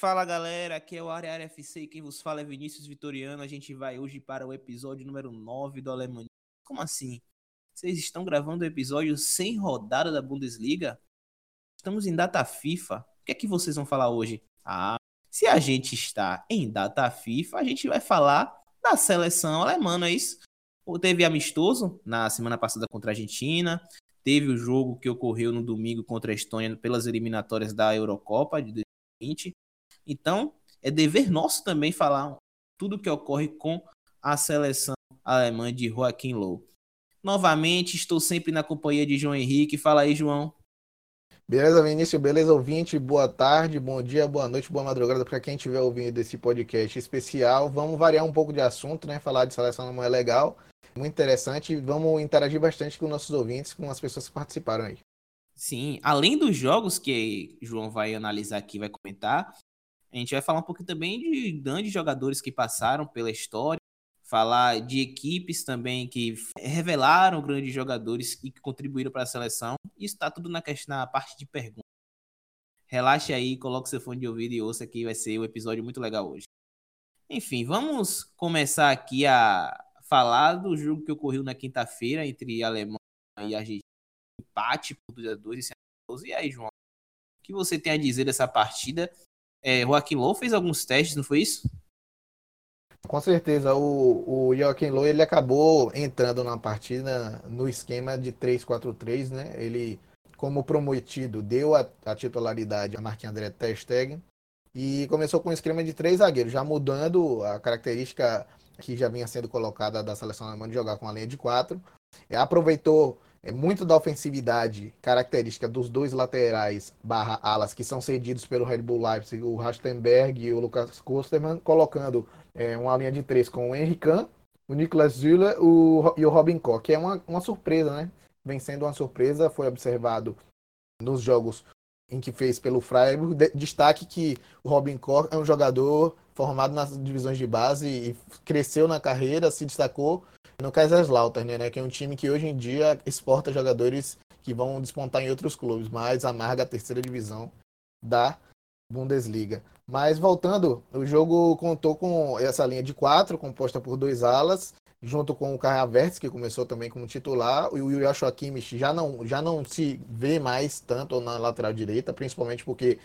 Fala galera, aqui é o Área FC quem vos fala é Vinícius Vitoriano. A gente vai hoje para o episódio número 9 do Alemanha. Como assim? Vocês estão gravando o episódio sem rodada da Bundesliga? Estamos em data FIFA. O que é que vocês vão falar hoje? Ah, se a gente está em data FIFA, a gente vai falar da seleção alemã, não é isso? Teve amistoso na semana passada contra a Argentina, teve o jogo que ocorreu no domingo contra a Estônia pelas eliminatórias da Eurocopa de 2020. Então, é dever nosso também falar tudo o que ocorre com a seleção alemã de Joaquim Low. Novamente, estou sempre na companhia de João Henrique. Fala aí, João. Beleza, Vinícius? Beleza, ouvinte? Boa tarde, bom dia, boa noite, boa madrugada para quem estiver ouvindo esse podcast especial. Vamos variar um pouco de assunto, né? Falar de seleção alemã é legal, muito interessante. Vamos interagir bastante com nossos ouvintes, com as pessoas que participaram aí. Sim, além dos jogos que João vai analisar aqui, vai comentar, a gente vai falar um pouquinho também de grandes jogadores que passaram pela história, falar de equipes também que revelaram grandes jogadores e que contribuíram para a seleção. Isso está tudo na, questão, na parte de perguntas. Relaxe aí, coloque seu fone de ouvido e ouça que vai ser um episódio muito legal hoje. Enfim, vamos começar aqui a falar do jogo que ocorreu na quinta-feira entre Alemanha e Argentina. Empate por 2 a 2 E aí, João, o que você tem a dizer dessa partida é, Joaquim Low fez alguns testes, não foi isso? Com certeza, o, o Joaquim Low ele acabou entrando na partida no esquema de 3-4-3, né? Ele, como prometido, deu a, a titularidade a Marquinhos André Testegen e começou com um esquema de três zagueiros, já mudando a característica que já vinha sendo colocada da seleção alemã de jogar com a linha de quatro. Aproveitou é muito da ofensividade característica dos dois laterais barra alas que são cedidos pelo Red Bull Leipzig, o Rastenberg e o Lucas Kosterman, colocando é, uma linha de três com o Henry Kahn, o Niklas Züller o, e o Robin Koch, é uma, uma surpresa, né? Vem sendo uma surpresa, foi observado nos jogos em que fez pelo Freiburg. De, destaque que o Robin Koch é um jogador formado nas divisões de base e cresceu na carreira, se destacou no Kaiserslautern, né, que é um time que hoje em dia exporta jogadores que vão despontar em outros clubes, mas amarga a terceira divisão da Bundesliga. Mas voltando, o jogo contou com essa linha de quatro, composta por dois alas, junto com o Kai que começou também como titular, e o Joshua Kimmich já não, já não se vê mais tanto na lateral direita, principalmente porque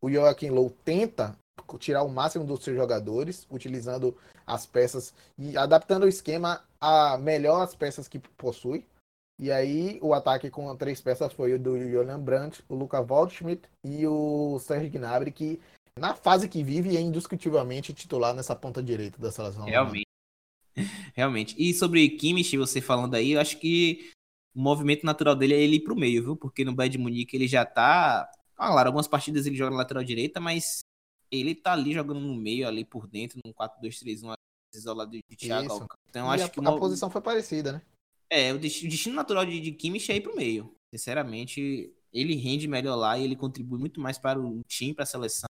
o Joachim Low tenta tirar o máximo dos seus jogadores, utilizando as peças e adaptando o esquema a melhor as peças que possui. E aí o ataque com três peças foi o do Julian Brandt, o Luca Waldschmidt e o Serge Gnabry, que na fase que vive é indiscutivelmente titular nessa ponta direita da seleção. Realmente. Realmente. E sobre Kimmich, você falando aí, eu acho que o movimento natural dele é ele ir pro meio, viu? Porque no Bayern Munique ele já tá. Claro, algumas partidas ele joga na lateral direita, mas ele tá ali jogando no meio, ali por dentro, num 4-2-3-1 isolado de Thiago Isso. Então, acho a, que uma... a posição foi parecida, né? É, o destino natural de, de Kimmich é ir pro meio. Sinceramente, ele rende melhor lá e ele contribui muito mais para o time, para a seleção,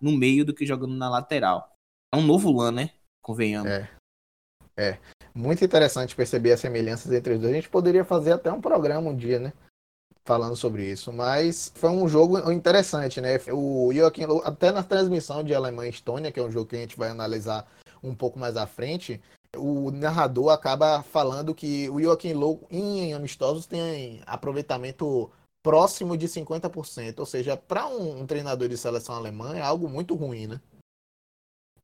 no meio do que jogando na lateral. É um novo LAN, né? Convenhamos. É. É. Muito interessante perceber as semelhanças entre os dois. A gente poderia fazer até um programa um dia, né? falando sobre isso, mas foi um jogo interessante, né? O Joaquim, até na transmissão de Alemanha e Estônia, que é um jogo que a gente vai analisar um pouco mais à frente, o narrador acaba falando que o Joaquim Low em amistosos tem aproveitamento próximo de 50%, ou seja, para um, um, treinador de seleção alemã é algo muito ruim, né?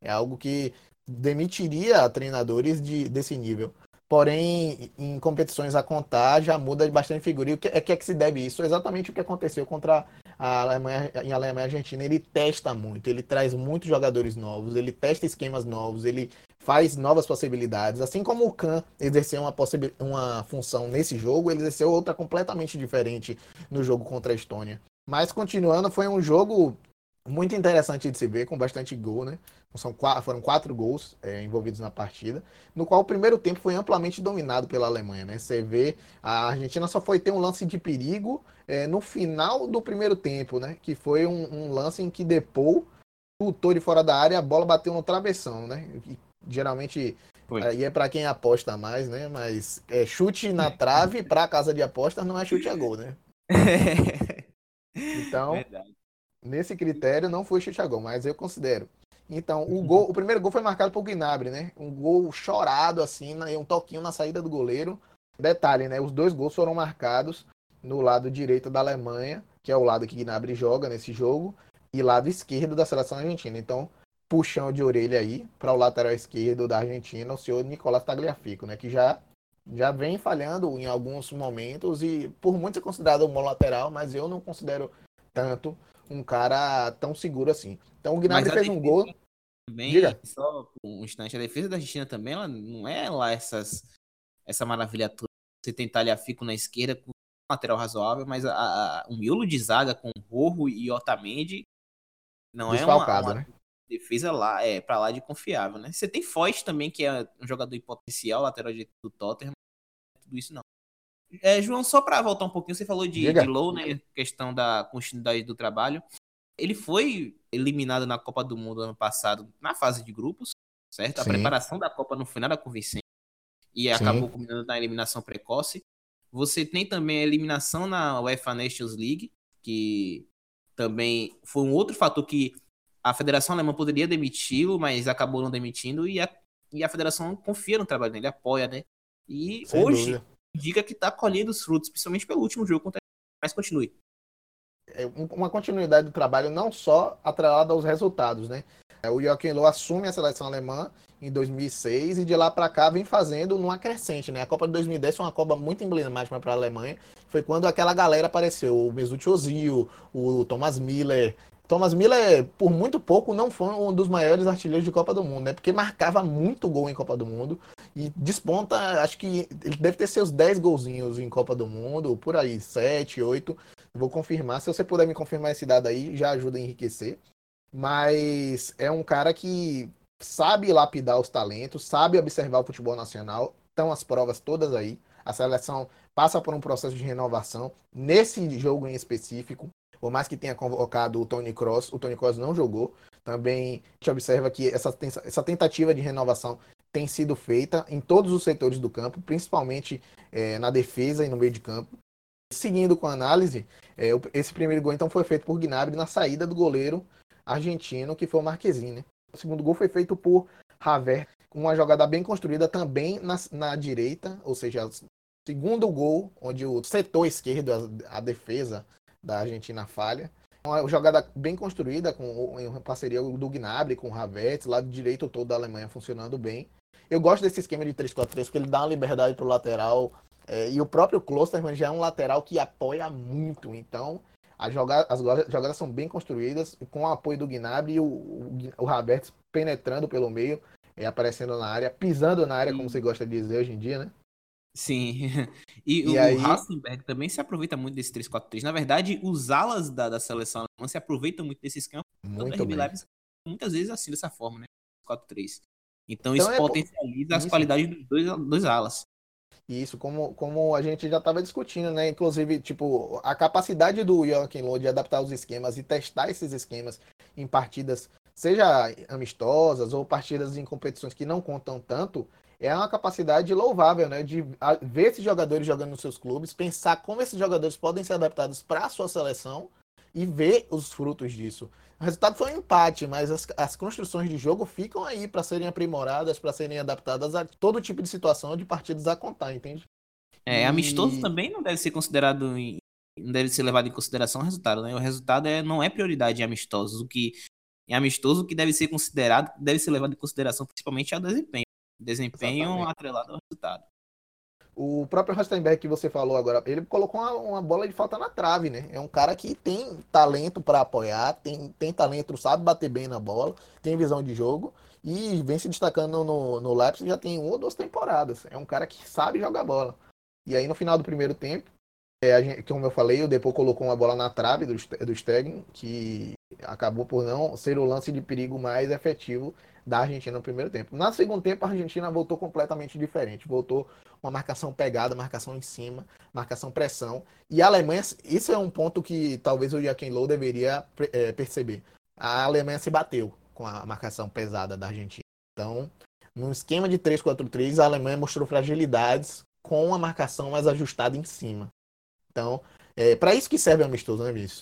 É algo que demitiria treinadores de, desse nível. Porém, em competições a contar, já muda bastante figura. E o que é que, é que se deve isso? Exatamente o que aconteceu contra a Alemanha, em Alemanha e Argentina. Ele testa muito, ele traz muitos jogadores novos, ele testa esquemas novos, ele faz novas possibilidades. Assim como o Khan exerceu uma, uma função nesse jogo, ele exerceu outra completamente diferente no jogo contra a Estônia. Mas continuando, foi um jogo muito interessante de se ver, com bastante gol, né? São quatro, foram quatro gols é, envolvidos na partida, no qual o primeiro tempo foi amplamente dominado pela Alemanha, né? Você vê, a Argentina só foi ter um lance de perigo é, no final do primeiro tempo, né? Que foi um, um lance em que Depou lutou de fora da área, a bola bateu no travessão, né? E, geralmente aí é para quem aposta mais, né? Mas é, chute na trave para casa de apostas não é chute a gol, né? então Verdade nesse critério não foi chute a gol, mas eu considero. Então, o gol, o primeiro gol foi marcado por Gnabry, né? Um gol chorado assim, um toquinho na saída do goleiro. Detalhe, né? Os dois gols foram marcados no lado direito da Alemanha, que é o lado que Gnabry joga nesse jogo, e lado esquerdo da seleção argentina. Então, puxão de orelha aí para o lateral esquerdo da Argentina, o senhor Nicolás Tagliafico, né? Que já já vem falhando em alguns momentos e por muitos é considerado um bom lateral, mas eu não considero tanto um cara tão seguro assim. Então o Gnabry fez um gol. Também, Diga. só um instante, a defesa da Argentina também, ela não é lá essas, essa maravilha toda. Você tem Talhafico na esquerda com um lateral razoável, mas a, a, o miolo de zaga com Rojo e Otamendi não é uma, uma né? defesa lá, é para lá de confiável, né? Você tem Foyt também, que é um jogador em potencial, lateral de, do Tottenham, tudo isso não. É, João, só para voltar um pouquinho, você falou de, de Low, né? Questão da continuidade do trabalho. Ele foi eliminado na Copa do Mundo ano passado na fase de grupos, certo? A Sim. preparação da Copa não foi nada convincente e Sim. acabou culminando na eliminação precoce. Você tem também a eliminação na UEFA Nations League, que também foi um outro fator que a Federação Alemã poderia demiti-lo, mas acabou não demitindo e a, e a Federação confia no trabalho dele, apoia, né? E Sem hoje dúvida. Indica que está colhendo os frutos, principalmente pelo último jogo contra mas continue. É uma continuidade do trabalho não só atrelada aos resultados, né? É, o Joachim Löw assume a seleção alemã em 2006 e de lá para cá vem fazendo numa crescente, né? A Copa de 2010 foi uma Copa muito emblemática para a Alemanha. Foi quando aquela galera apareceu, o Mesut Ozil, o Thomas Miller. Thomas Miller, por muito pouco, não foi um dos maiores artilheiros de Copa do Mundo, né? Porque marcava muito gol em Copa do Mundo e desponta, acho que ele deve ter seus 10 golzinhos em Copa do Mundo, por aí, 7, 8. Vou confirmar. Se você puder me confirmar esse dado aí, já ajuda a enriquecer. Mas é um cara que sabe lapidar os talentos, sabe observar o futebol nacional. Estão as provas todas aí. A seleção passa por um processo de renovação. Nesse jogo em específico, por mais que tenha convocado o Tony Cross, o Tony Cross não jogou. Também a gente observa que essa, essa tentativa de renovação tem sido feita em todos os setores do campo, principalmente é, na defesa e no meio de campo. Seguindo com a análise, é, esse primeiro gol então foi feito por Gnabry na saída do goleiro argentino, que foi o Marquezine. Né? O segundo gol foi feito por Haver, com uma jogada bem construída também na, na direita, ou seja, segundo gol, onde o setor esquerdo, a, a defesa da Argentina falha. Uma jogada bem construída, com, em parceria do Gnabry com o Havertz, lado direito todo da Alemanha funcionando bem. Eu gosto desse esquema de 3-4-3, porque ele dá uma liberdade para o lateral é, e o próprio Klosterman já é um lateral que apoia muito. Então, joga as jogadas são bem construídas, com o apoio do Gnabry e o, o, o Havertz penetrando pelo meio, é, aparecendo na área, pisando na área, como você gosta de dizer hoje em dia, né? Sim. E, e o aí... Hassenberg também se aproveita muito desse 3-4-3. Na verdade, os alas da, da seleção alemã se aproveitam muito desses campos. Muito bem. Muitas vezes assim, dessa forma, né? 4-3. Então, então, isso é potencializa po... as qualidades dos dois, dois alas. Isso, como, como a gente já estava discutindo, né? Inclusive, tipo, a capacidade do Joaquim Loh de adaptar os esquemas e testar esses esquemas em partidas, seja amistosas ou partidas em competições que não contam tanto, é uma capacidade louvável, né? De ver esses jogadores jogando nos seus clubes, pensar como esses jogadores podem ser adaptados para a sua seleção e ver os frutos disso. O resultado foi um empate, mas as, as construções de jogo ficam aí para serem aprimoradas, para serem adaptadas a todo tipo de situação de partidas a contar, entende? É, e... amistoso também não deve ser considerado não deve ser levado em consideração o resultado, né? O resultado é, não é prioridade em amistosos. O que em amistoso o que deve ser considerado, deve ser levado em consideração principalmente é o desempenho. Desempenho Exatamente. atrelado ao resultado. O próprio Rastenberg que você falou agora, ele colocou uma, uma, bola de falta na trave, né? É um cara que tem talento para apoiar, tem, tem talento, sabe bater bem na bola, tem visão de jogo e vem se destacando no, no Leipzig já tem uma ou duas temporadas. É um cara que sabe jogar bola. E aí no final do primeiro tempo, é, gente, como eu falei, o Depô colocou uma bola na trave do, do Stegen, que acabou por não ser o lance de perigo mais efetivo da Argentina no primeiro tempo. No segundo tempo, a Argentina voltou completamente diferente. Voltou uma marcação pegada, marcação em cima, marcação pressão. E a Alemanha, isso é um ponto que talvez o Joachim Low deveria é, perceber. A Alemanha se bateu com a marcação pesada da Argentina. Então, no esquema de 3-4-3, a Alemanha mostrou fragilidades com a marcação mais ajustada em cima. Então, é para isso que serve o amistoso, né, Vinícius?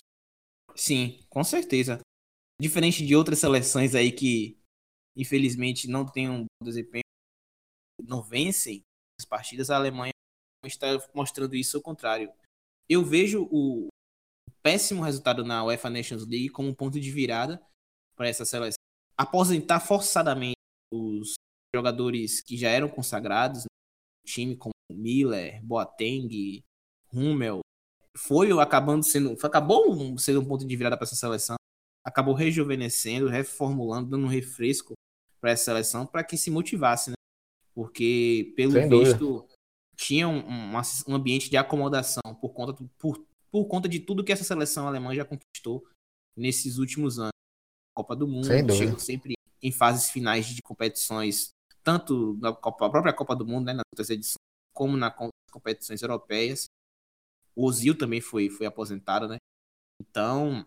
Sim, com certeza. Diferente de outras seleções aí que, infelizmente, não tem um desempenho, não vencem as partidas, a Alemanha está mostrando isso ao contrário. Eu vejo o péssimo resultado na UEFA Nations League como um ponto de virada para essa seleção. Aposentar forçadamente os jogadores que já eram consagrados no time, como Miller, Boateng, Hummel, foi acabando sendo, acabou sendo um ponto de virada para essa seleção. Acabou rejuvenescendo, reformulando, dando um refresco para essa seleção para que se motivasse, né? Porque, pelo Sem visto, dúvida. tinha um, um, um, ambiente de acomodação por conta, por, por conta de tudo que essa seleção alemã já conquistou nesses últimos anos. Copa do Mundo, chegou sempre em fases finais de competições, tanto na Copa, própria Copa do Mundo, né, nas outras edições, como nas competições europeias. O Ozil também foi, foi aposentado, né? Então,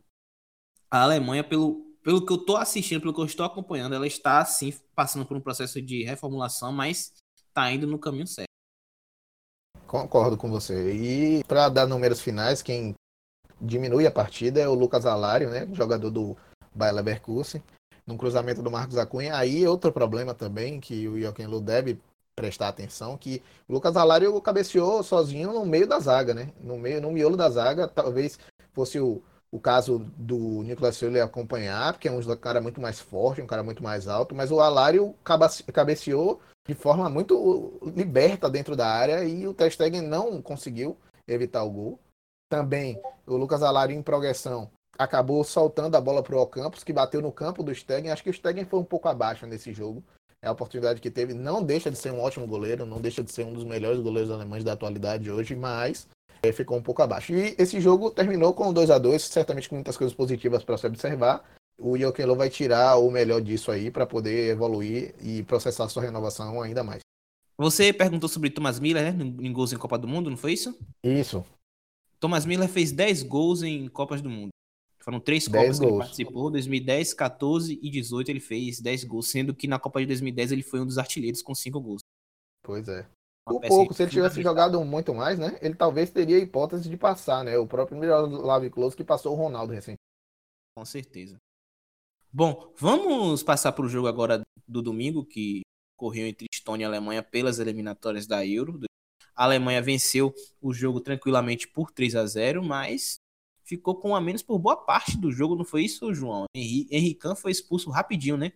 a Alemanha, pelo, pelo que eu estou assistindo, pelo que eu estou acompanhando, ela está, sim, passando por um processo de reformulação, mas está indo no caminho certo. Concordo com você. E para dar números finais, quem diminui a partida é o Lucas Alário, né? Jogador do Bayer Leverkusen. No cruzamento do Marcos Acunha. Aí outro problema também que o Joaquim Lu deve prestar atenção, que o Lucas Alário cabeceou sozinho no meio da zaga, né? No meio, no miolo da zaga, talvez fosse o, o caso do Nicolas Silva acompanhar, porque é um cara muito mais forte, um cara muito mais alto, mas o Alário cabeceou de forma muito liberta dentro da área e o Ter Stegen não conseguiu evitar o gol. Também o Lucas Alário em progressão acabou soltando a bola para o Campos, que bateu no campo do Stegen. Acho que o Stegen foi um pouco abaixo nesse jogo. É a oportunidade que teve. Não deixa de ser um ótimo goleiro, não deixa de ser um dos melhores goleiros alemães da atualidade hoje, mas é, ficou um pouco abaixo. E esse jogo terminou com 2 a 2 certamente com muitas coisas positivas para se observar o Joaquim vai tirar o melhor disso aí para poder evoluir e processar sua renovação ainda mais. Você perguntou sobre Thomas Miller, né? Em gols em Copa do Mundo, não foi isso? Isso. Thomas Miller fez 10 gols em Copas do Mundo. Foram três Copas que ele participou, 2010, 14 e 18 ele fez 10 gols, sendo que na Copa de 2010 ele foi um dos artilheiros com 5 gols. Pois é. Por pouco, se ele tivesse jogado muito mais, né? Ele talvez teria a hipótese de passar, né? O próprio Miroslav Klose que passou o Ronaldo recentemente. Com certeza. Bom, vamos passar para o jogo agora do domingo, que correu entre Estônia e Alemanha pelas eliminatórias da Euro. A Alemanha venceu o jogo tranquilamente por 3 a 0 mas ficou com a menos por boa parte do jogo, não foi isso, João? Henrique Kahn foi expulso rapidinho, né?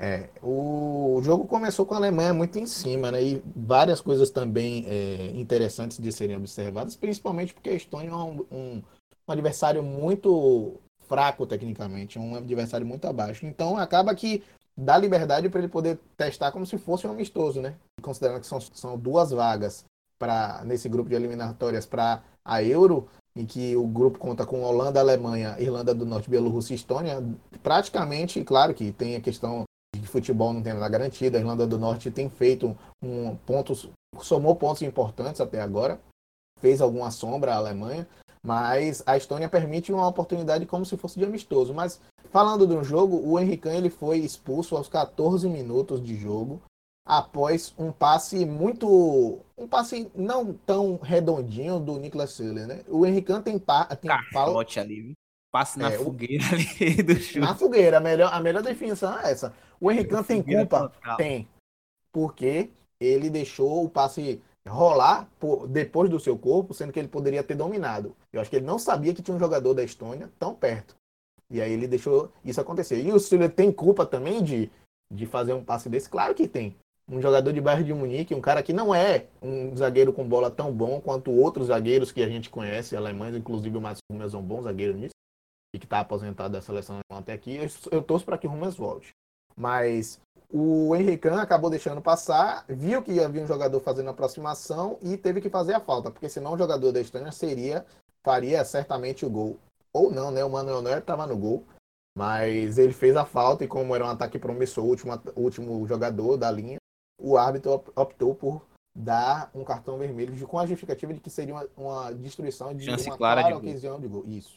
É, o jogo começou com a Alemanha muito em cima, né? E várias coisas também é, interessantes de serem observadas, principalmente porque a Estônia é um, um, um adversário muito fraco tecnicamente, um adversário muito abaixo. Então acaba que dá liberdade para ele poder testar como se fosse um amistoso, né? Considerando que são, são duas vagas para nesse grupo de eliminatórias para a Euro, em que o grupo conta com Holanda, Alemanha, Irlanda do Norte, Bielorrússia e Estônia, praticamente, claro que tem a questão futebol não tem nada garantido, a Irlanda do Norte tem feito um pontos, somou pontos importantes até agora, fez alguma sombra à Alemanha, mas a Estônia permite uma oportunidade como se fosse de amistoso. Mas falando do jogo, o Henrique ele foi expulso aos 14 minutos de jogo após um passe muito um passe não tão redondinho do Niklas Süle, né? O Henrique tem, pa, tem fala, ali, passe na é, fogueira ali do chute. Na fogueira, a melhor, a melhor definição é essa. O Henrique tem culpa? Total. Tem. Porque ele deixou o passe rolar por, depois do seu corpo, sendo que ele poderia ter dominado. Eu acho que ele não sabia que tinha um jogador da Estônia tão perto. E aí ele deixou isso acontecer. E o Süle tem culpa também de, de fazer um passe desse? Claro que tem. Um jogador de bairro de Munique, um cara que não é um zagueiro com bola tão bom quanto outros zagueiros que a gente conhece, alemães, inclusive o Mats Hummels é um bom zagueiro nisso, e que está aposentado da seleção até aqui. Eu, eu torço para que o Hummels volte. Mas o Henrique acabou deixando passar, viu que havia um jogador fazendo aproximação e teve que fazer a falta, porque senão o jogador da Estônia seria, faria certamente o gol. Ou não, né? O Manuel Neuer estava no gol, mas ele fez a falta e como era um ataque promissor, o último, último jogador da linha, o árbitro optou por dar um cartão vermelho com a justificativa de que seria uma, uma destruição de Chance uma clara, clara de ocasião de gol. Isso.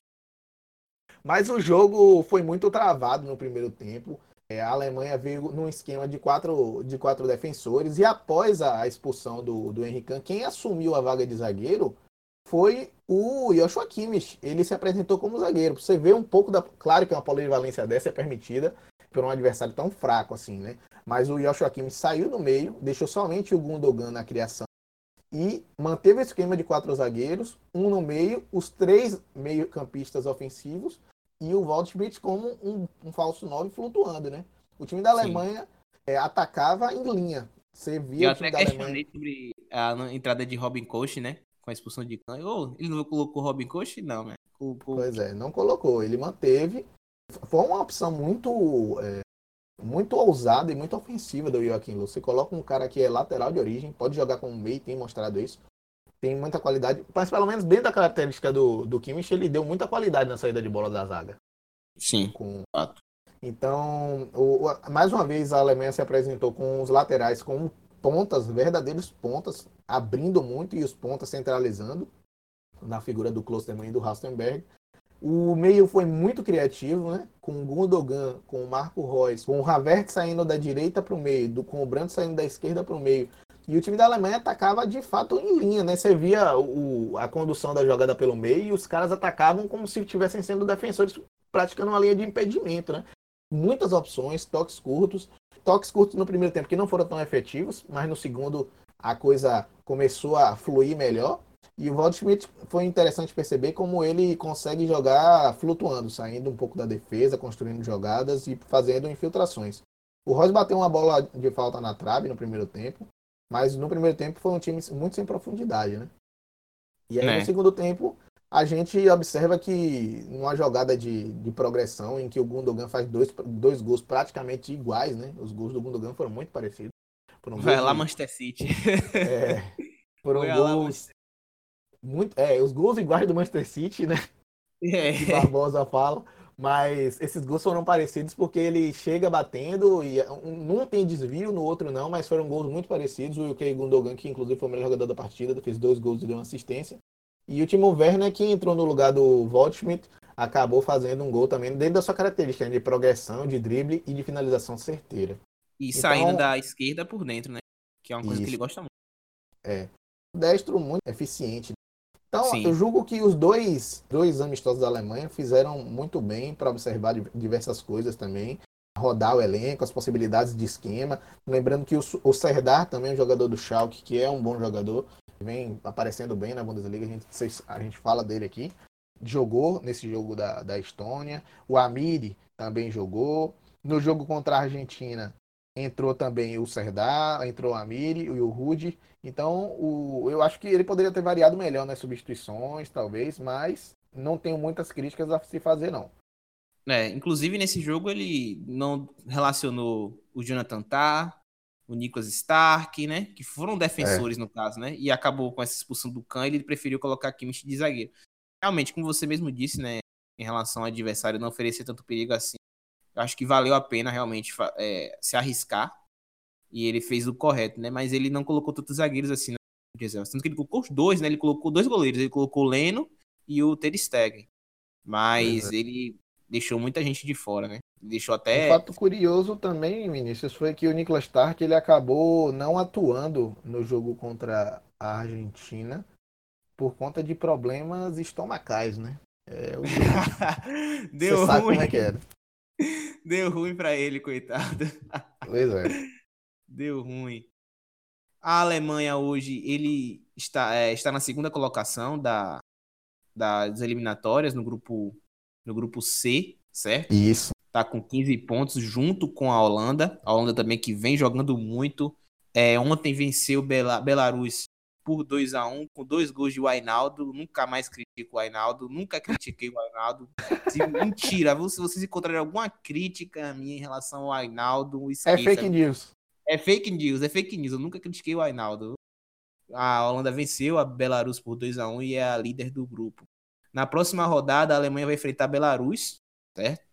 Mas o jogo foi muito travado no primeiro tempo. É, a Alemanha veio num esquema de quatro, de quatro defensores e após a expulsão do, do Henrique, quem assumiu a vaga de zagueiro foi o Joshua Kimmich. Ele se apresentou como zagueiro. Você vê um pouco da. Claro que uma polivalência dessa é permitida por um adversário tão fraco assim, né? Mas o Joshua Kimmich saiu do meio, deixou somente o Gundogan na criação e manteve o esquema de quatro zagueiros, um no meio, os três meio-campistas ofensivos e o Waldschmidt como um, um falso nove flutuando, né? O time da Alemanha é, atacava em linha. Você via Eu o time até da questionei Alemanha. sobre a entrada de Robin Koch, né? Com a expulsão de Kahn. Oh, ele não colocou Robin Koch? Não, né? Colocou... Pois é, não colocou. Ele manteve. Foi uma opção muito é, muito ousada e muito ofensiva do Joaquim. Você coloca um cara que é lateral de origem, pode jogar como meio, tem mostrado isso. Tem muita qualidade, mas pelo menos dentro da característica do, do Kimmich, ele deu muita qualidade na saída de bola da zaga. Sim. Com... Então, o, o- mais uma vez a Alemanha se apresentou com os laterais com pontas, verdadeiros pontas, abrindo muito e os pontas centralizando na figura do Klosterman e do Rastenberg. O meio foi muito criativo, né? Com o Gundogan, com o Marco Reus, com o Havertz saindo da direita para o meio, do, com o Brandt saindo da esquerda para o meio. E o time da Alemanha atacava de fato em linha, né? Você via o, a condução da jogada pelo meio e os caras atacavam como se estivessem sendo defensores praticando uma linha de impedimento, né? Muitas opções, toques curtos. Toques curtos no primeiro tempo que não foram tão efetivos, mas no segundo a coisa começou a fluir melhor. E o Waldschmidt foi interessante perceber como ele consegue jogar flutuando, saindo um pouco da defesa, construindo jogadas e fazendo infiltrações. O Royce bateu uma bola de falta na trave no primeiro tempo, mas no primeiro tempo foi um time muito sem profundidade, né? E aí É. no segundo tempo a gente observa que numa jogada de, de progressão em que o Gundogan faz dois, dois gols praticamente iguais, né? Os gols do Gundogan foram muito parecidos. Foram Vai lá, de- Manchester City. é, foram lá, gols muito, é, os gols iguais do Manchester City, né? É. Que Barbosa fala, mas esses gols foram parecidos porque ele chega batendo e um- num tem desvio, no outro não, mas foram gols muito parecidos. O UK Gundogan, que inclusive foi o melhor jogador da partida, fez dois gols e deu uma assistência. E o Timo Werner, que entrou no lugar do Waldschmidt, acabou fazendo um gol também dentro da sua característica né, de progressão, de drible e de finalização certeira. E saindo Então- da esquerda por dentro, né? Que é uma coisa que Isso. ele gosta muito. destro muito eficiente. Então, Sim. eu julgo que os dois, dois amistosos da Alemanha fizeram muito bem para observar di- diversas coisas também, rodar o elenco, as possibilidades de esquema. Lembrando que o, o Serdar também é um jogador do Schalke, que é um bom jogador, vem aparecendo bem na Bundesliga, a gente, a gente fala dele aqui. Jogou nesse jogo da, da Estônia. O Amiri também jogou. No jogo contra a Argentina, entrou também o Serdar, entrou o Amiri e o Rude. Então, o, eu acho que ele poderia ter variado melhor nas substituições, talvez, mas não tenho muitas críticas a se fazer, não. É, inclusive nesse jogo ele não relacionou o Jonathan Tah, o Nicholas Stark, né? Que foram defensores no caso, né? E acabou com essa expulsão do Kahn, ele preferiu colocar Kimmich de zagueiro. Realmente, como você mesmo disse, né? Em relação ao adversário não oferecer tanto perigo assim, eu acho que valeu a pena realmente é, se arriscar. E ele fez o correto, né? Mas ele não colocou tantos zagueiros assim, né? Tanto que ele colocou os dois, né? Ele colocou dois goleiros. Ele colocou o Leno e o Ter Stegen. Mas Pois ele deixou muita gente de fora, né? Deixou Um até. fato curioso também, Vinícius, foi que o Nicolas Stark ele acabou não atuando no jogo contra a Argentina por conta de problemas estomacais, né? É, o- Deu Você sabe ruim. como é que era. Deu ruim pra ele, coitado. Pois é. Deu ruim. A Alemanha hoje, ele está, é, está na segunda colocação da, das eliminatórias no grupo, no grupo C, certo? Isso. Tá com 15 pontos junto com a Holanda. A Holanda também que vem jogando muito. É, ontem venceu Bela, Belarus por 2 a 1 com dois gols de Wainaldo. Nunca mais critico o Wainaldo. Nunca critiquei o Wainaldo. Se- Mentira. Se vocês encontrarem alguma crítica minha em relação ao Wainaldo, É esqueça. fake news. É fake news, é fake news. Eu nunca critiquei o Ainaldo. A Holanda venceu a Belarus por 2 a 1 e é a líder do grupo. Na próxima rodada, a Alemanha vai enfrentar a Belarus, certo?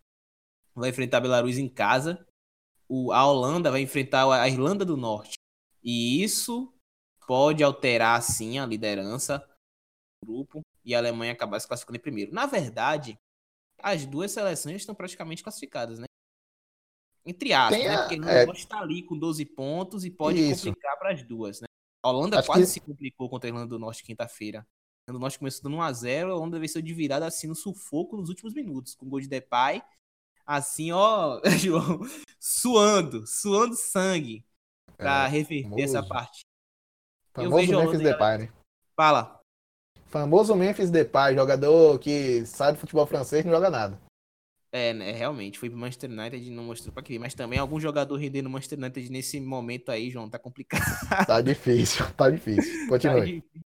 Vai enfrentar a Belarus em casa. O, a Holanda vai enfrentar a Irlanda do Norte. E isso pode alterar, sim, a liderança do grupo e a Alemanha acabar se classificando em primeiro. Na verdade, as duas seleções estão praticamente classificadas, né? Entre aspas, né? a- Porque a Irlanda é. estar ali com 12 pontos e pode Isso. complicar para as duas, né? A Holanda Acho quase que- se complicou contra a Irlanda do Norte quinta-feira. O Norte começou dando 1x0, a Holanda venceu de virada assim no sufoco nos últimos minutos, com gol de Depay. Assim, ó, João, suando, suando sangue pra é, reverter famoso. essa partida. Famoso eu vejo Memphis Depay, né? Fala. Famoso Memphis Depay, jogador que sabe futebol francês não joga nada. É, né, realmente, foi pro Manchester United e não mostrou pra querer. Mas também algum jogador rendendo no Manchester United nesse momento aí, João, tá complicado. Tá difícil, tá difícil. Tá Continue. tá, difícil.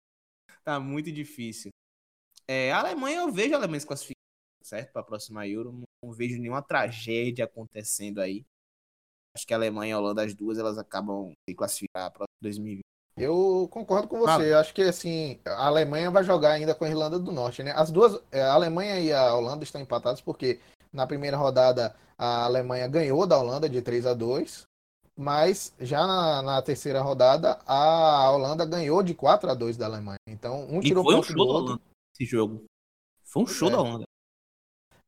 tá, muito difícil. É, a Alemanha, eu vejo a Alemanha se classificando, certo? Pra próxima Euro. Não, não vejo nenhuma tragédia acontecendo aí. Acho que a Alemanha e a Holanda, as duas, elas acabam se classificar para 2020. Eu concordo com você. Acho que assim, a Alemanha vai jogar ainda com a Irlanda do Norte, né? As duas, é, a Alemanha e a Holanda estão empatadas porque na primeira rodada, a Alemanha ganhou da Holanda de 3 a 2 mas já na, na terceira rodada, a Holanda ganhou de 4 a 2 da Alemanha. Então, um tirou e foi um show do outro. esse jogo. Foi um show é. da Holanda.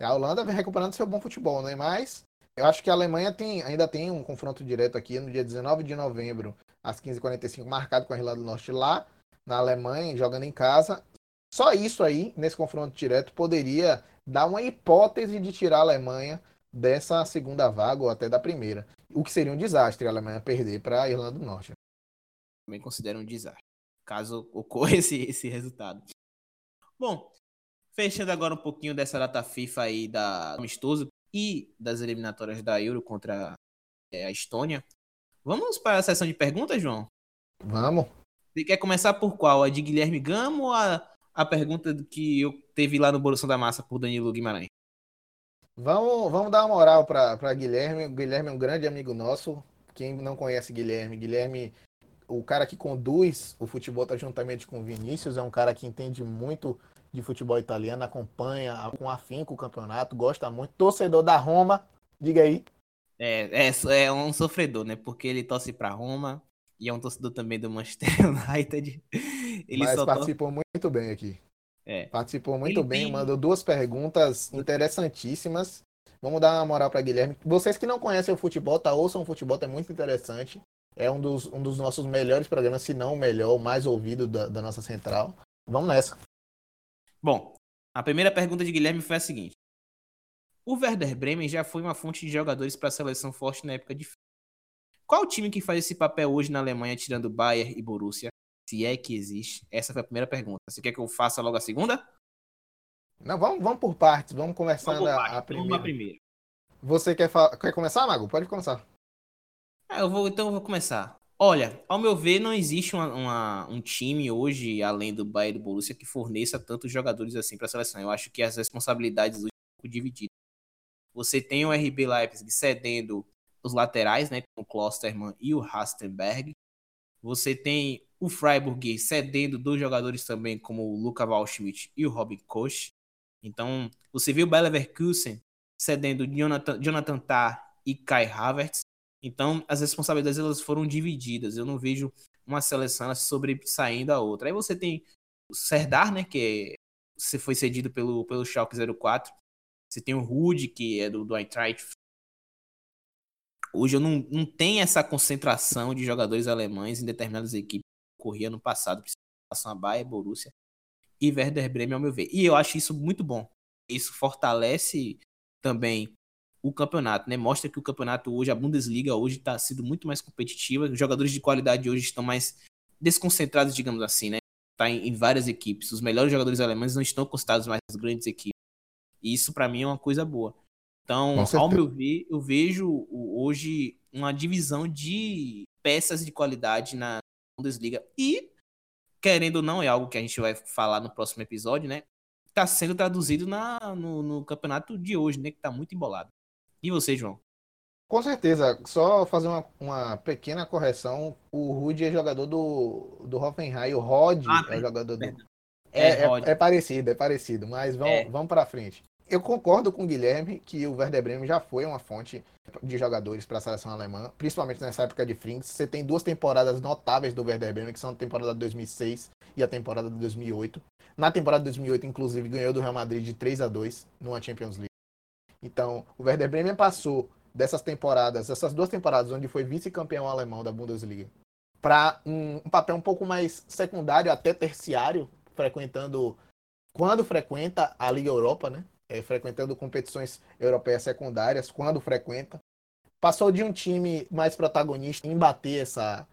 A Holanda vem recuperando seu bom futebol, né? Mas eu acho que a Alemanha tem, ainda tem um confronto direto aqui no dia 19 de novembro, às 15h45, marcado com a Irlanda do Norte lá na Alemanha, jogando em casa. Só isso aí, nesse confronto direto, poderia dar uma hipótese de tirar a Alemanha dessa segunda vaga ou até da primeira. O que seria um desastre a Alemanha perder para a Irlanda do Norte. Também considero um desastre, caso ocorra esse, esse resultado. Bom, fechando agora um pouquinho dessa data FIFA aí da amistoso e das eliminatórias da Euro contra é, a Estônia. Vamos para a sessão de perguntas, João? Vamos. Você quer começar por qual? A de Guilherme Gamo ou a a pergunta que eu teve lá no Bolsão da Massa por Danilo Guimarães. Vamos, vamos dar uma moral para Guilherme. O Guilherme é um grande amigo nosso. Quem não conhece Guilherme, Guilherme, o cara que conduz o futebol tá juntamente com o Vinícius, é um cara que entende muito de futebol italiano, acompanha com afinco o campeonato, gosta muito. Torcedor da Roma, diga aí. É, é, é um sofredor, né? Porque ele torce para Roma e é um torcedor também do Manchester United. Ele Mas participou muito bem aqui. É. Participou muito Ele bem, tem... mandou duas perguntas interessantíssimas. Vamos dar uma moral para Guilherme. Vocês que não conhecem o futebol, tá? Ouçam o futebol, tá muito interessante. É um dos, um dos nossos melhores programas, se não o melhor, o mais ouvido da, da nossa central. Vamos nessa. Bom, a primeira pergunta de Guilherme foi a seguinte: O Werder Bremen já foi uma fonte de jogadores para a seleção forte na época de. Qual o time que faz esse papel hoje na Alemanha, tirando Bayern e Borussia? Se é que existe? Essa foi a primeira pergunta. Você quer que eu faça logo a segunda? Não, vamos, vamos por partes. Vamos conversando vamos a, a primeira. primeira. Você quer, quer começar, Mago? Pode começar. Ah, eu vou, então eu vou começar. Olha, ao meu ver, não existe uma, uma, um time hoje, além do Bayern e do Borussia, que forneça tantos jogadores assim para a seleção. Eu acho que as responsabilidades hoje um pouco divididas. Você tem o RB Leipzig cedendo os laterais, né, com o Klosterman e o Rastenberg. Você tem o Freiburg cedendo dois jogadores também, como o Luca Waldschmidt e o Robin Koch. Então, você viu o Bayer Leverkusen cedendo Jonathan, Jonathan Tah e Kai Havertz. Então, as responsabilidades elas foram divididas. Eu não vejo uma seleção sobressaindo a outra. Aí você tem o Serdar, né, que é, você foi cedido pelo, pelo Schalke 04. Você tem o Rude, que é do, do Eintracht Hoje eu não, não tenho essa concentração de jogadores alemães em determinadas equipes que ocorria no passado, principalmente a Bayern, Borussia e Werder Bremen, ao meu ver. E eu acho isso muito bom. Isso fortalece também o campeonato, né? Mostra que o campeonato hoje, a Bundesliga hoje está sendo muito mais competitiva. Os jogadores de qualidade hoje estão mais desconcentrados, digamos assim, né? Tá em, em várias equipes. Os melhores jogadores alemães não estão concentrados mais nas grandes equipes. E isso para mim é uma coisa boa. Então, ao meu ver, eu vejo hoje uma divisão de peças de qualidade na Bundesliga. E, querendo ou não, é algo que a gente vai falar no próximo episódio, né? Está sendo traduzido na, no, no, campeonato de hoje, né? Que está muito embolado. E você, João? Com certeza. Só fazer uma, uma pequena correção. O Rude é jogador do, do Hoffenheim. O Rod ah, é jogador do. É, é, é, é, parecido, é parecido. Mas vamos, é. vamos para frente. Eu concordo com o Guilherme que o Werder Bremen já foi uma fonte de jogadores para a seleção alemã, principalmente nessa época de Frings. Você tem duas temporadas notáveis do Werder Bremen, que são a temporada de 2006 e a temporada de 2008. Na temporada de 2008, inclusive, ganhou do Real Madrid de 3 a 2 numa Champions League. Então, o Werder Bremen passou dessas temporadas, essas duas temporadas onde foi vice-campeão alemão da Bundesliga, para um, um papel um pouco mais secundário, até terciário, frequentando, quando frequenta a Liga Europa, né? É, frequentando competições europeias secundárias, quando frequenta. Passou de um time mais protagonista em bater essa,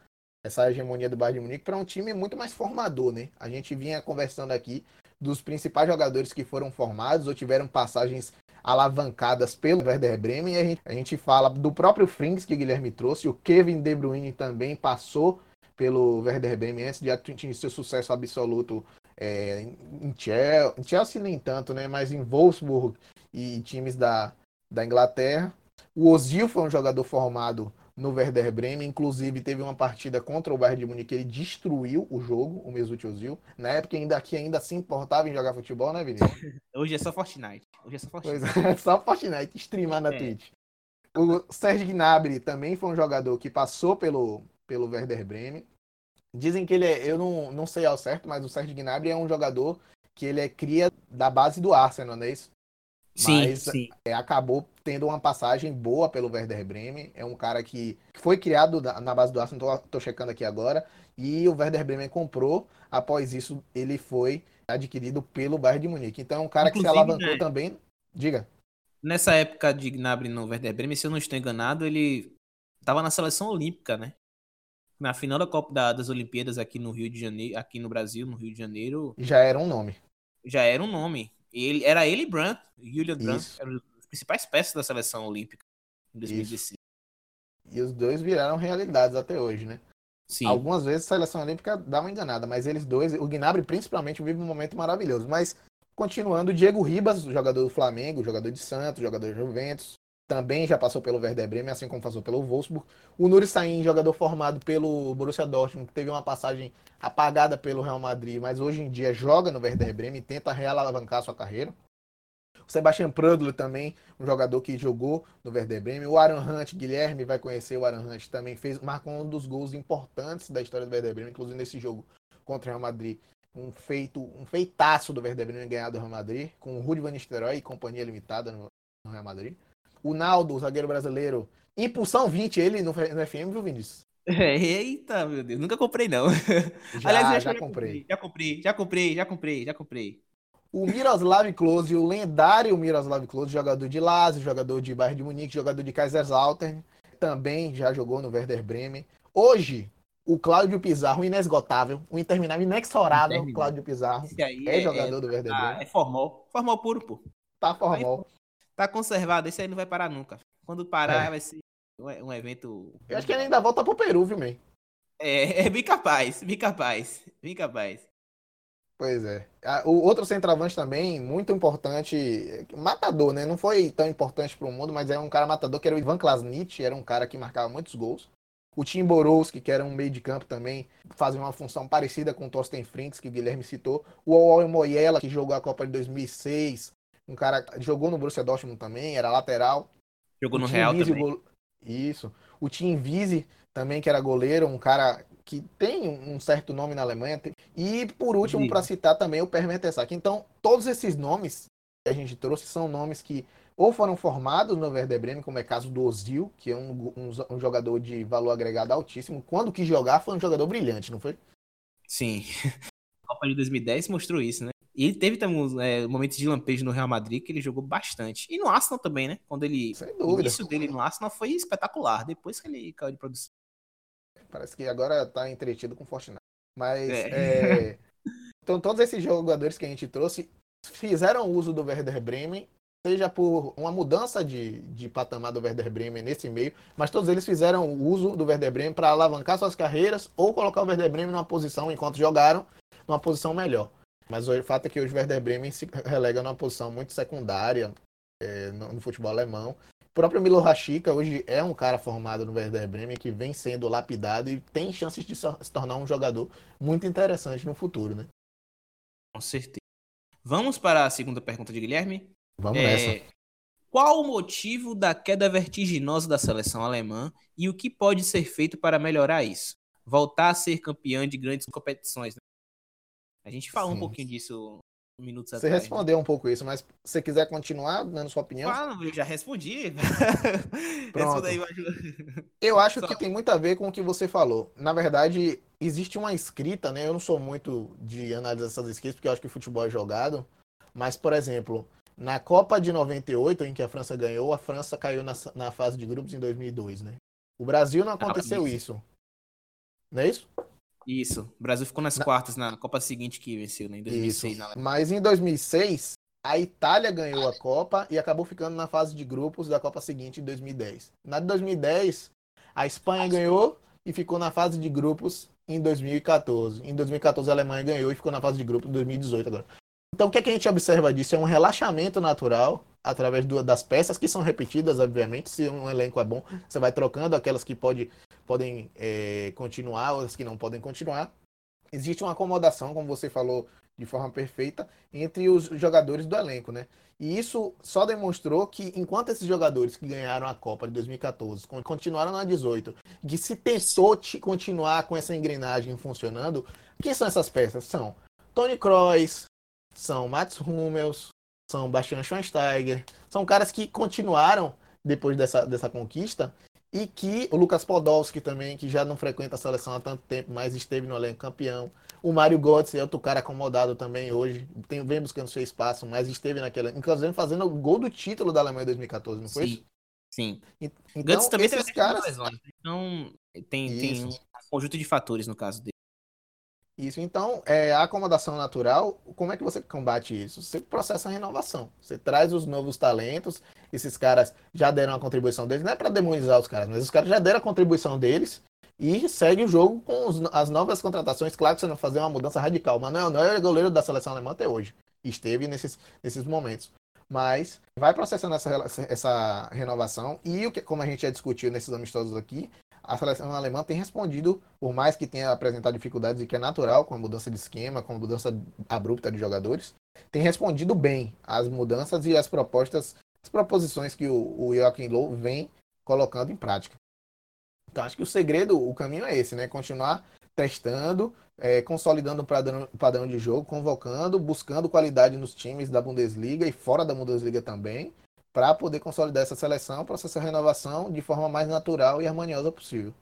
essa hegemonia do Bayern de Munique para um time muito mais formador, né? A gente vinha conversando aqui dos principais jogadores que foram formados ou tiveram passagens alavancadas pelo Werder Bremen. E a gente, a gente fala do próprio Frings que Guilherme trouxe, o Kevin De Bruyne também passou pelo Werder Bremen antes de atingir seu sucesso absoluto é, em, Chelsea, em Chelsea nem tanto, né? Mas em Wolfsburg e times da, da Inglaterra. O Ozil foi um jogador formado no Werder Bremen, inclusive teve uma partida contra o Bayern de Munique, ele destruiu o jogo, o Mesut Ozil. Na época ainda que ainda se importava em jogar futebol, né, Vinícius? Hoje é só Fortnite. Hoje é só Fortnite. Pois é, só Fortnite, streamar na é. Twitch. O Serge Gnabry também foi um jogador que passou pelo, pelo Werder Bremen. Dizem que ele é, eu não, não sei ao certo, mas o Serge Gnabry é um jogador que ele é cria da base do Arsenal, não é isso? Sim, mas sim. É, acabou tendo uma passagem boa pelo Werder Bremen. É um cara que foi criado na base do Arsenal, tô, tô checando aqui agora. E o Werder Bremen comprou. Após isso, ele foi adquirido pelo Bayern de Munique. Então é um cara Inclusive, que se alavancou né, também. Diga. Nessa época de Gnabry no Werder Bremen, se eu não estou enganado, ele estava na seleção olímpica, né? Na final da Copa da, das Olimpíadas aqui no Rio de Janeiro, aqui no Brasil, no Rio de Janeiro. Já era um nome. Já era um nome. Ele, era ele e Brandt, Julian Brandt, eram as principais peças da seleção olímpica em 2016. E os dois viraram realidades até hoje, né? Sim. Algumas vezes a seleção olímpica dá uma enganada, mas eles dois, o Gnabry principalmente, vive um momento maravilhoso. Mas, continuando, Diego Ribas, jogador do Flamengo, jogador de Santos, jogador de Juventus, também já passou pelo Werder Bremen, assim como passou pelo Wolfsburg. O Nuri Sahin, jogador formado pelo Borussia Dortmund, que teve uma passagem apagada pelo Real Madrid, mas hoje em dia joga no Werder Bremen e tenta realavancar sua carreira. O Sebastian Prudler também, um jogador que jogou no Werder Bremen. O Aaron Hunt, Guilherme vai conhecer o Aaron Hunt, também fez, marcou um dos gols importantes da história do Werder Bremen, inclusive nesse jogo contra o Real Madrid. Um feito, um feitaço do Werder Bremen ganhar do Real Madrid, com o Rudy Van Nistelrooy e companhia limitada no Real Madrid. O Naldo, zagueiro brasileiro, impulsão 20, ele no, no FM, viu, Vinícius? Eita, meu Deus, nunca comprei não. Já, Aliás, já, já comprei. Já comprei, já comprei, já comprei, já comprei. O Miroslav Klose, o lendário Miroslav Klose, jogador de Lazio, jogador de Bayern de Munique, jogador de Kaiserslautern, também já jogou no Werder Bremen. Hoje, o Cláudio Pizarro, inesgotável, o interminável, inexorável. Cláudio Pizarro, é, é, jogador é, do Werder tá, Bremen. É formal, formal puro, pô. Tá formal tá conservado, esse aí não vai parar nunca. Quando parar, é. vai ser um, evento. Eu acho que ele ainda volta pro Peru, viu, man? É, é bem capaz, bem capaz, bem capaz. Pois é. O outro centroavante também, muito importante, matador, né? Não foi tão importante para o mundo, mas é um cara matador, que era o Ivan Klasnich, era um cara que marcava muitos gols. O Tim Borowski, que era um meio de campo também, fazia uma função parecida com o Thorsten Frinks, que o Guilherme citou. O Owen Moyela, que jogou a Copa de 2006, um cara jogou no Borussia Dortmund também, era lateral. Jogou no Real também. Go... Isso. O Tim Vise também, que era goleiro, um cara que tem um certo nome na Alemanha. E por último, para citar também o Per Mertesacker. Então, todos esses nomes que a gente trouxe são nomes que ou foram formados no Werder Bremen, como é caso do Ozil, que é um, um, um, jogador de valor agregado altíssimo. Quando quis jogar, foi um jogador brilhante, não foi? Sim. A Copa de 2010 mostrou isso, né? E ele teve também é, momentos de lampejo no Real Madrid que ele jogou bastante. E no Arsenal também, né? Quando ele. Sem dúvida. O início dele no Arsenal foi espetacular. Depois que ele caiu de produção. Parece que agora tá entretido com o Fortnite. Mas. É. É... então, todos esses jogadores que a gente trouxe fizeram uso do Werder Bremen, seja por uma mudança de, de patamar do Werder Bremen nesse meio, mas todos eles fizeram uso do Werder Bremen para alavancar suas carreiras ou colocar o Werder Bremen numa posição, enquanto jogaram, numa posição melhor. Mas o fato é que hoje o Werder Bremen se relega numa posição muito secundária é, no, no, futebol alemão. O próprio Milo Rashica hoje é um cara formado no Werder Bremen que vem sendo lapidado e tem chances de se tornar um jogador muito interessante no futuro, né? Com certeza. Vamos para a segunda pergunta de Guilherme. Vamos é... nessa. Qual o motivo da queda vertiginosa da seleção alemã e o que pode ser feito para melhorar isso? Voltar a ser campeã de grandes competições. Né? A gente falou Sim. um pouquinho disso minutos você atrás. Você né? respondeu um pouco isso, mas se você quiser continuar dando sua opinião. Ah, eu já respondi. Pronto. eu acho que tem muito a ver com o que você falou. Na verdade, existe uma escrita, né? Eu não sou muito de analisar essas escritas, porque eu acho que futebol é jogado. Mas, por exemplo, na Copa de 98, em que a França ganhou, a França caiu na, na fase de grupos em 2002, né? O Brasil não aconteceu ah, isso. isso. Não é isso? Isso. O Brasil ficou nas na... quartas na Copa seguinte que venceu, né? Em 2006. Mas em 2006, a Itália ganhou a Copa e acabou ficando na fase de grupos da Copa seguinte em 2010. Na de 2010, a Espanha ganhou e ficou na fase de grupos em 2014. Em 2014, a Alemanha ganhou e ficou na fase de grupos em 2018 agora. Então, o que, é que a gente observa disso? É um relaxamento natural através do, das peças que são repetidas, obviamente. Se um elenco é bom, você vai trocando aquelas que pode, podem é, continuar, outras que não podem continuar. Existe uma acomodação, como você falou de forma perfeita, entre os jogadores do elenco, né? E isso só demonstrou que, enquanto esses jogadores que ganharam a Copa de 2014 continuaram na 18, que se pensou continuar com essa engrenagem funcionando, quem são essas peças? São Tony Kroos, são Mats Hummels, são Bastian Schweinsteiger, são caras que continuaram depois dessa, dessa conquista e que o Lucas Podolski também, que já não frequenta a seleção há tanto tempo, mas esteve no elenco campeão. O Mário Götze é outro cara acomodado também hoje, tem, vem buscando seu espaço, mas esteve naquela, inclusive fazendo o gol do título da Alemanha em 2014, não foi? Sim. Sim. Então, Götze também teve caras... lesões, né? então tem, tem um conjunto de fatores no caso dele. Isso, então, é, a acomodação natural, como é que você combate isso? Você processa a renovação. Você traz os novos talentos, esses caras já deram a contribuição deles, não é para demonizar os caras, mas os caras já deram a contribuição deles e segue o jogo com os, as novas contratações. Claro que você não fazer uma mudança radical. Manuel não é goleiro da seleção alemã até hoje. Esteve nesses, nesses momentos. Mas vai processando essa, essa renovação e o que, como a gente já discutiu nesses amistosos aqui, a seleção alemã tem respondido, por mais que tenha apresentado dificuldades, e que é natural com a mudança de esquema, com a mudança abrupta de jogadores, tem respondido bem às mudanças e às propostas, as proposições que o, o Joachim Low vem colocando em prática. Então acho que o segredo, o caminho é esse, né? Continuar testando, é, consolidando o padrão, padrão de jogo, convocando, buscando qualidade nos times da Bundesliga e fora da Bundesliga também, para poder consolidar essa seleção, processar a renovação de forma mais natural e harmoniosa possível.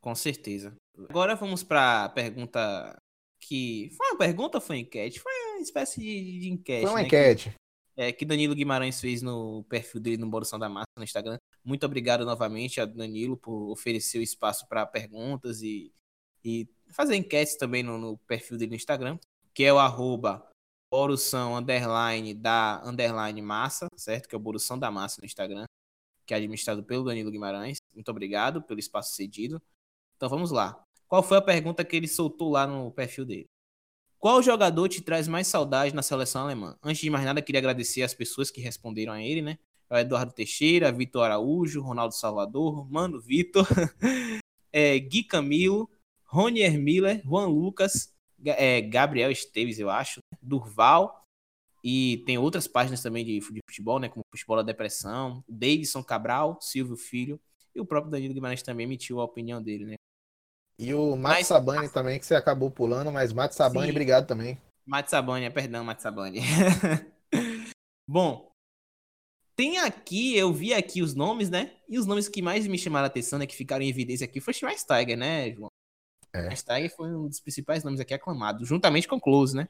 Com certeza. Agora vamos para a pergunta que. Foi uma pergunta ou foi uma enquete? Foi uma espécie de, de enquete. Foi uma né? enquete. Que, é, que Danilo Guimarães fez no perfil dele no Bolução da Massa no Instagram. Muito obrigado novamente a Danilo por oferecer o espaço para perguntas e, e fazer enquetes também no, no perfil dele no Instagram, que é o arroba Borussão underline da underline massa, certo? Que é o Borussão da Massa no Instagram, que é administrado pelo Danilo Guimarães. Muito obrigado pelo espaço cedido. Então vamos lá. Qual foi a pergunta que ele soltou lá no perfil dele? Qual jogador te traz mais saudade na seleção alemã? Antes de mais nada, queria agradecer as pessoas que responderam a ele, né? O Eduardo Teixeira, Vitor Araújo, Ronaldo Salvador, Mano Vitor, é, Gui Camilo, Ronier Miller, Juan Lucas, é, Gabriel Esteves, eu acho, Durval, e tem outras páginas também de, de futebol, né, como Futebol da Depressão, Davidson Cabral, Silvio Filho, e o próprio Danilo Guimarães também emitiu a opinião dele, né. E o Matt Sabani também, que você acabou pulando, mas Matt Sabani, Sim. obrigado também. Matt Sabani, é, perdão, Matt Sabani. Bom, tem aqui, eu vi aqui os nomes, né? E os nomes que mais me chamaram a atenção, né, que ficaram em evidência aqui, foi Schweinsteiger, né, João? É. Foi um dos principais nomes aqui aclamados, juntamente com Close, né?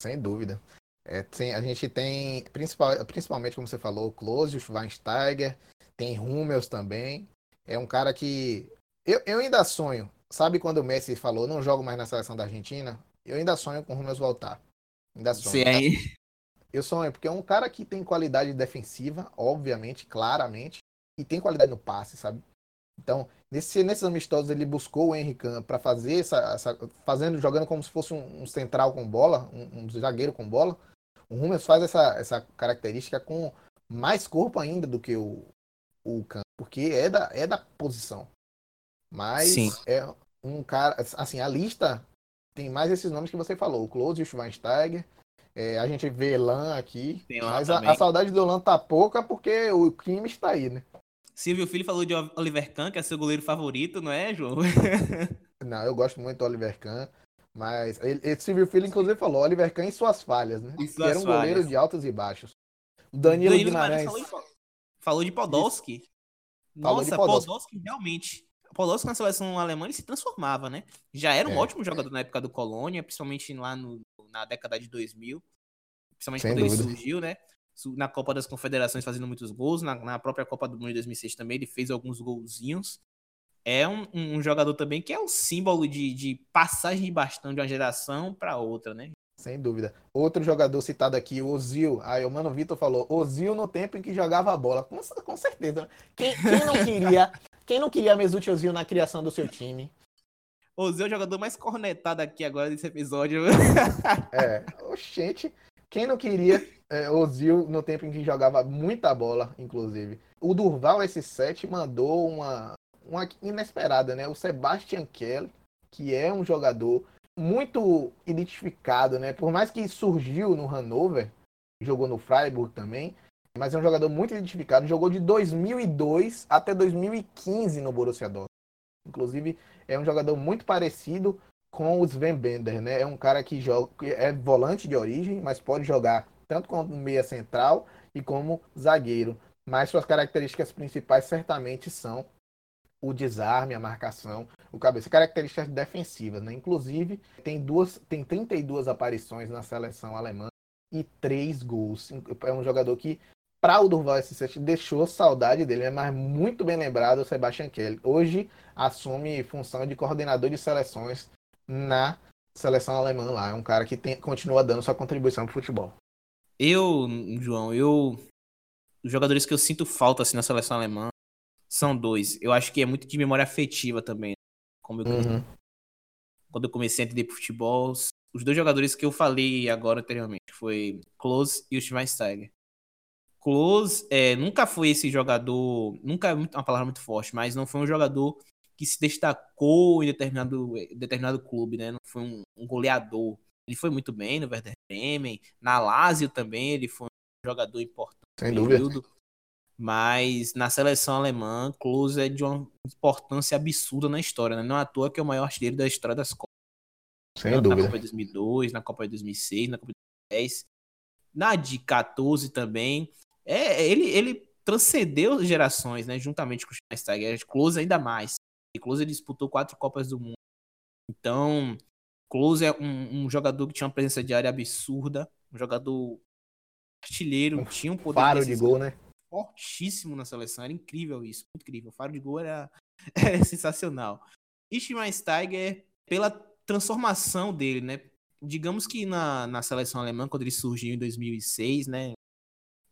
Sem dúvida. É, tem, a gente tem, principal, principalmente como você falou, Close, o Schweinsteiger, tem Hummels também. É um cara que. Eu, eu ainda sonho. Sabe quando o Messi falou, não jogo mais na seleção da Argentina? Eu ainda sonho com o Hummels voltar. Ainda sonho. Sim, aí. Eu sonho, porque é um cara que tem qualidade defensiva, obviamente, claramente, e tem qualidade no passe, sabe? Então, nesse, nesses amistosos ele buscou o Henrique para fazer essa, essa, fazendo, jogando como se fosse um, um central com bola, um, um, zagueiro com bola. O Hummels faz essa, essa característica com mais corpo ainda do que o, o Kahn, porque é da, é da posição. Mas Sim. é um cara, assim, a lista tem mais esses nomes que você falou, o Close, o Schweinsteiger, é, a gente vê Elan aqui, mas a, a, saudade do Elan tá pouca porque o crime está aí, né? Silvio Filho falou de Oliver Kahn, que é seu goleiro favorito, não é, João? não, eu gosto muito do Oliver Kahn. Mas ele, ele, Silvio Filho, inclusive, falou Oliver Kahn e suas falhas, né? Suas era um falhas. goleiro de altos e baixos. O Danilo, Danilo Guimarães. Falou, falou, de Podolski. Nossa, de Podolski. Podolski realmente. Podolski na seleção alemã ele se transformava, né? Já era um É. ótimo jogador na época do Colônia, principalmente lá no, na década de 2000. Principalmente Sem quando ele dúvida. surgiu, né? Na Copa das Confederações fazendo muitos gols, na, na própria Copa do Mundo de 2006 também ele fez alguns golzinhos. É um, um- jogador também que é um símbolo de, de passagem de bastão de uma geração para outra, né? Sem dúvida. Outro jogador citado aqui, o Ozil. Aí o Mano Vitor falou, Ozil no tempo em que jogava a bola. Com, com certeza. Quem, quem não queria, quem não queria Mesut Ozil na criação do seu time? O Zé é o jogador mais cornetado aqui agora desse episódio. É, oxente. Quem não queria é, Ozil no tempo em que jogava muita bola, inclusive. O Durval S7 mandou uma, uma inesperada, né? O Sebastian Keller, que é um jogador muito identificado, né? Por mais que surgiu no Hannover, jogou no Freiburg também, mas é um jogador muito identificado. Jogou de 2002 até 2015 no Borussia Dortmund. Inclusive, é um jogador muito parecido com o Sven Bender, né? É um cara que joga, é volante de origem, mas pode jogar tanto como meia central e como zagueiro. Mas suas características principais certamente são o desarme, a marcação, o cabeça, características defensivas, né? Inclusive, tem duas, tem 32 aparições na seleção alemã e três gols. É um jogador que para o Durval S7 deixou saudade dele, né? mas muito bem lembrado o Sebastian Kelly. Hoje assume função de coordenador de seleções na seleção alemã lá. É um cara que tem, continua dando sua contribuição pro futebol. Eu, João, eu. Os jogadores que eu sinto falta assim na seleção alemã são dois. Eu acho que é muito de memória afetiva também. Como eu, Uhum. quando eu comecei a entender futebol, os dois jogadores que eu falei agora anteriormente foi Klose e o Schweinsteiger. Klose é, nunca foi esse jogador, nunca é uma palavra muito forte, mas não foi um jogador que se destacou em determinado, em determinado clube, né? Não foi um, um goleador. Ele foi muito bem no Werder Bremen, na Lazio também ele foi um jogador importante Sem no dúvida. período. Mas na seleção alemã, Klose é de uma importância absurda na história, né? Não é à toa que é o maior artilheiro da história das Copas. Sem Tanto dúvida. Na Copa de 2002, na Copa de 2006, na Copa de 2010, na de 14 também. É, ele, ele transcendeu gerações, né? Juntamente com o Schweinsteiger. Klose ainda mais. Klose disputou quatro Copas do Mundo. Então, Klose é um, um jogador que tinha uma presença diária absurda. Um jogador artilheiro, Um tinha um poder Faro de gol, né? fortíssimo na seleção. Era incrível isso, incrível. O faro de gol era, era sensacional. E Schweinsteiger, pela transformação dele, né? Digamos que na, na seleção alemã, quando ele surgiu em 2006, né?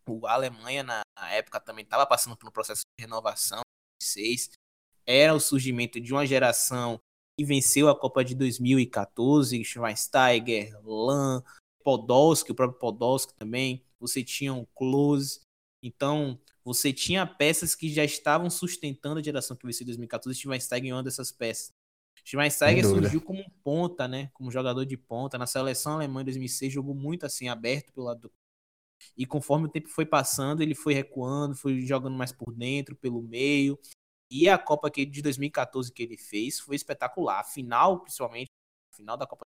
o- A Alemanha, na época, também estava passando por um processo de renovação. 2006. Era o surgimento de uma geração que venceu a Copa de 2014, Schweinsteiger, Lan, Podolski, o próprio Podolski também. Você tinha o Klose. Então, você tinha peças que já estavam sustentando a geração que venceu em 2014 e Schweinsteiger é uma dessas peças. Schweinsteiger surgiu como um ponta, né? Como jogador de ponta. Na seleção alemã em 2006 jogou muito assim, aberto pelo lado do e conforme o tempo foi passando, ele foi recuando, foi jogando mais por dentro, pelo meio. E a Copa que- de 2014 que ele fez foi espetacular. A final, principalmente, a final da Copa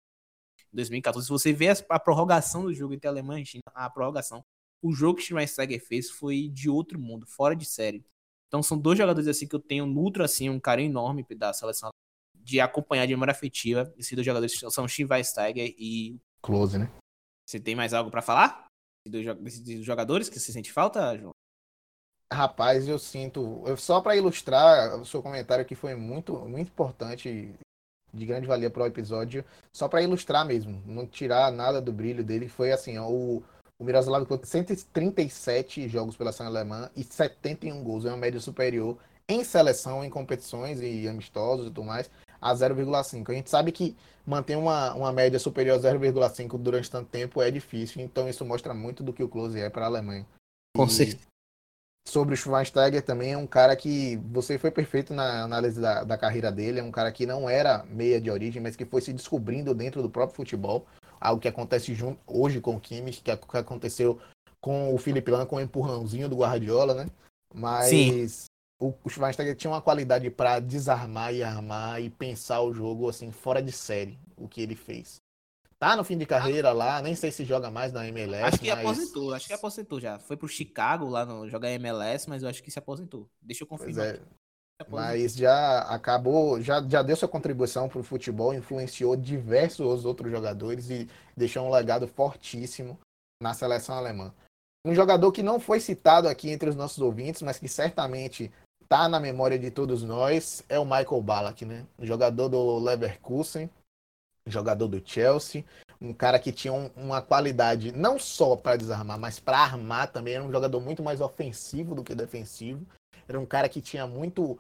de 2014. Se você vê as- a prorrogação do jogo entre a Alemanha e a China, a prorrogação, o jogo que o Schweinsteiger fez foi de outro mundo, fora de série. Então são dois jogadores assim que eu tenho nutro assim um carinho enorme da seleção de acompanhar de memória afetiva. Esses dois jogadores são Schweinsteiger e Close, né? você tem mais algo pra falar? Desses dois jogadores que você sente falta, João? Rapaz, eu sinto. eu- Só para ilustrar o seu comentário que foi muito, muito importante, de grande valia para o episódio, só para ilustrar mesmo, não tirar nada do brilho dele, foi assim: ó, o, o Miroslav contou 137 jogos pela seleção alemã e 71 gols, é uma média superior em seleção, em competições e amistosos e tudo mais, a 0,5. A gente sabe que manter uma, uma média superior a 0,5 durante tanto tempo é difícil, então isso mostra muito do que o Close é para a Alemanha. Com E- certeza. Sobre o Schweinsteiger também é um cara que você foi perfeito na análise da, da carreira dele, é um cara que não era meia de origem, mas que foi se descobrindo dentro do próprio futebol, algo que acontece junto, hoje com o Kimmich, que, que aconteceu com o Felipe Lan, com o empurrãozinho do Guardiola, né? Mas Sim. o, o Schweinsteiger tinha uma qualidade para desarmar e armar e pensar o jogo assim fora de série, o que ele fez. Tá no fim de carreira lá, nem sei se joga mais na MLS, Acho que mas... aposentou, acho que aposentou já. Foi pro Chicago lá no jogar MLS, mas eu acho que se aposentou. Deixa eu confirmar. é. aqui. mas já acabou, já, já deu sua contribuição para o futebol, influenciou diversos outros jogadores e deixou um legado fortíssimo na seleção alemã. Um jogador que não foi citado aqui entre os nossos ouvintes, mas que certamente está na memória de todos nós, é o Michael Ballack, né? jogador do Leverkusen, jogador do Chelsea, um cara que tinha um, uma qualidade não só para desarmar, mas para armar também. Era um jogador muito mais ofensivo do que defensivo. Era um cara que tinha muito.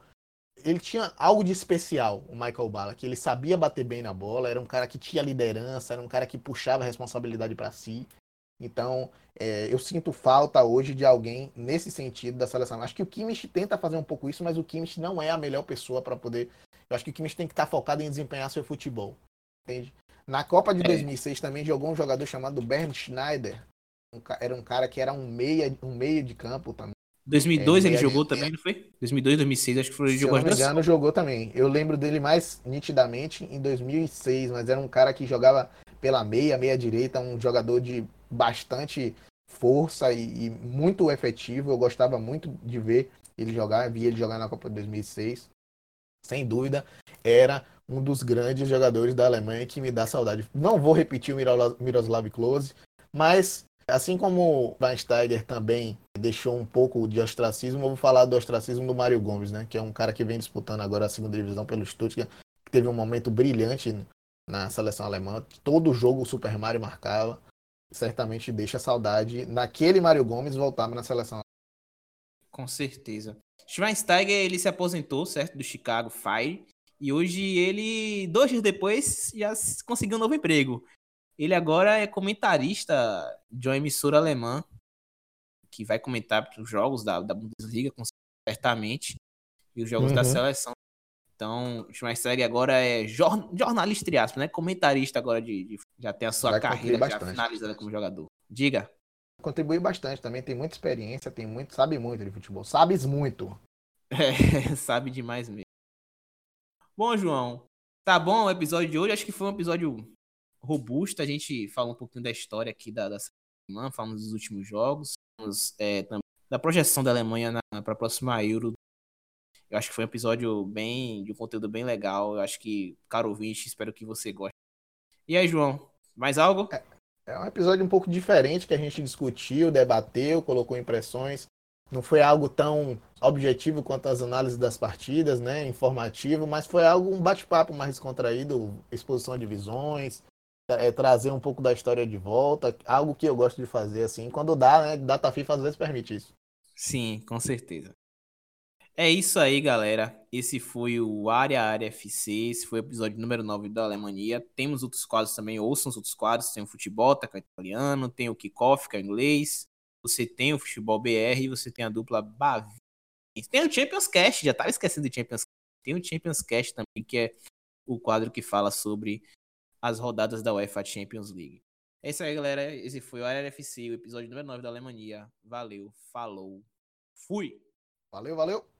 Ele tinha algo de especial, o Michael Ballack. Ele sabia bater bem na bola, era um cara que tinha liderança, era um cara que puxava a responsabilidade para si. Então, é, eu sinto falta hoje de alguém nesse sentido da seleção. Acho que o Kimmich tenta fazer um pouco isso, mas o Kimmich não é a melhor pessoa para poder. Eu acho que o Kimmich tem que estar tá focado em desempenhar seu futebol. Entende? Na Copa de é. 2006 também jogou um jogador chamado Bernd Schneider. Um, era um cara que era um meia, um meia de campo também. 2002 é, ele jogou de... também, não foi? 2002, 2006, acho que foi ele jogou Se não me engano, jogou também. Eu lembro dele mais nitidamente em 2006, mas era um cara que jogava pela meia, meia direita, um jogador de bastante força e, e, muito efetivo. Eu gostava muito de ver ele jogar, vi ele jogar na Copa de 2006. Sem dúvida, era um dos grandes jogadores da Alemanha que me dá saudade. Não vou repetir o Miroslav Klose, mas assim como o Van Steiger também deixou um pouco de ostracismo, eu vou falar do ostracismo do Mário Gomes, né, que é um cara que vem disputando agora a segunda divisão pelo Stuttgart, que teve um momento brilhante na seleção alemã. Todo jogo o Super Mario marcava certamente deixa saudade naquele Mário Gomes voltar na seleção. Com certeza. Schweinsteiger, ele se aposentou, certo, do Chicago Fire, e hoje ele, dois dias depois, já conseguiu um novo emprego. Ele agora é comentarista de uma emissora alemã, que vai comentar os jogos da, da Bundesliga, certamente, e os jogos uhum. da seleção então, o Schweinsteiger agora é jornalista, entre aspas, né? Comentarista agora de, de já tem a sua Vai carreira já finalizada como jogador. Diga. Contribui bastante também, tem muita experiência, tem muito, sabe muito de futebol. Sabes muito. É, sabe demais mesmo. Bom, João, tá bom o episódio de hoje? Acho que foi um episódio robusto. A gente falou um pouquinho da história aqui da, da semana, falamos dos últimos jogos, falamos é, da projeção da Alemanha para a próxima Euro eu acho que foi um episódio bem. de um conteúdo bem legal. Eu acho que, caro ouvinte, espero que você goste. E aí, João, mais algo? É, é um episódio um pouco diferente que a gente discutiu, debateu, colocou impressões. Não foi algo tão objetivo quanto as análises das partidas, né? Informativo, mas foi algo, um bate-papo mais descontraído, exposição de visões, é, trazer um pouco da história de volta, algo que eu gosto de fazer assim. Quando dá, né? Data FIFA às vezes permite isso. Sim, com certeza. É isso aí, galera. Esse foi o Área Área FC. Esse foi o episódio número 9 da Alemanha. Temos outros quadros também. Ouçam os outros quadros. Tem o futebol, tá, que é italiano. Tem o kickoff, que é inglês. Você tem o futebol BR. Você tem a dupla Bavi. Tem o Champions Cast. Já estava esquecendo do Champions Cast. Tem o Champions Cast também, que é o quadro que fala sobre as rodadas da UEFA Champions League. É isso aí, galera. Esse foi o Área FC, o episódio número 9 da Alemanha. Valeu, falou, fui! Valeu, valeu!